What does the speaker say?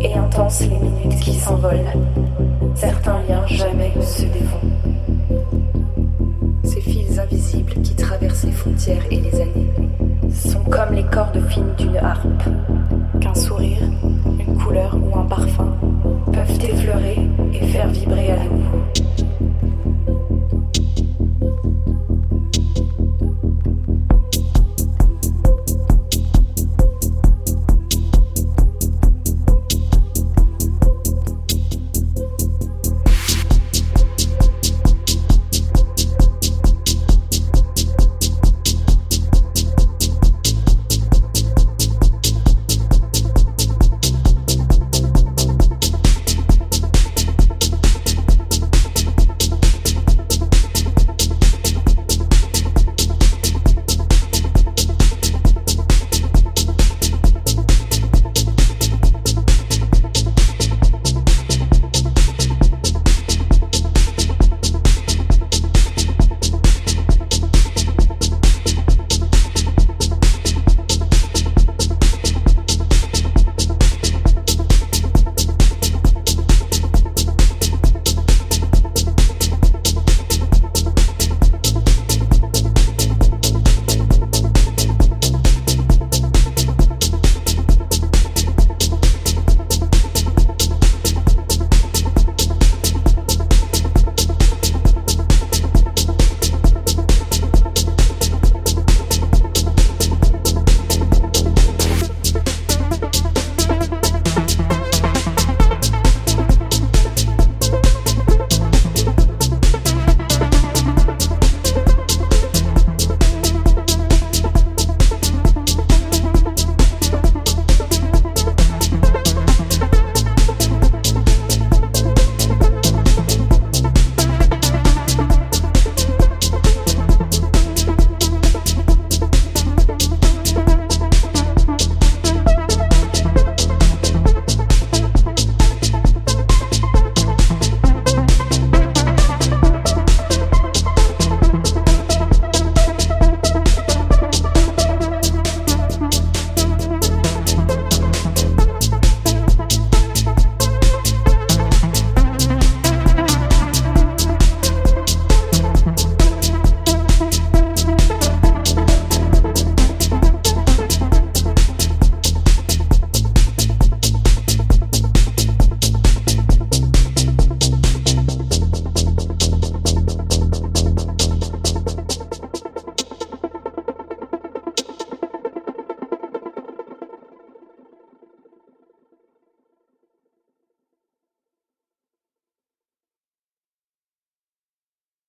Et intenses les minutes qui s'envolent. Certains liens jamais ne se défont. Ces fils invisibles qui traversent les frontières et les années sont comme les cordes fines d'une harpe.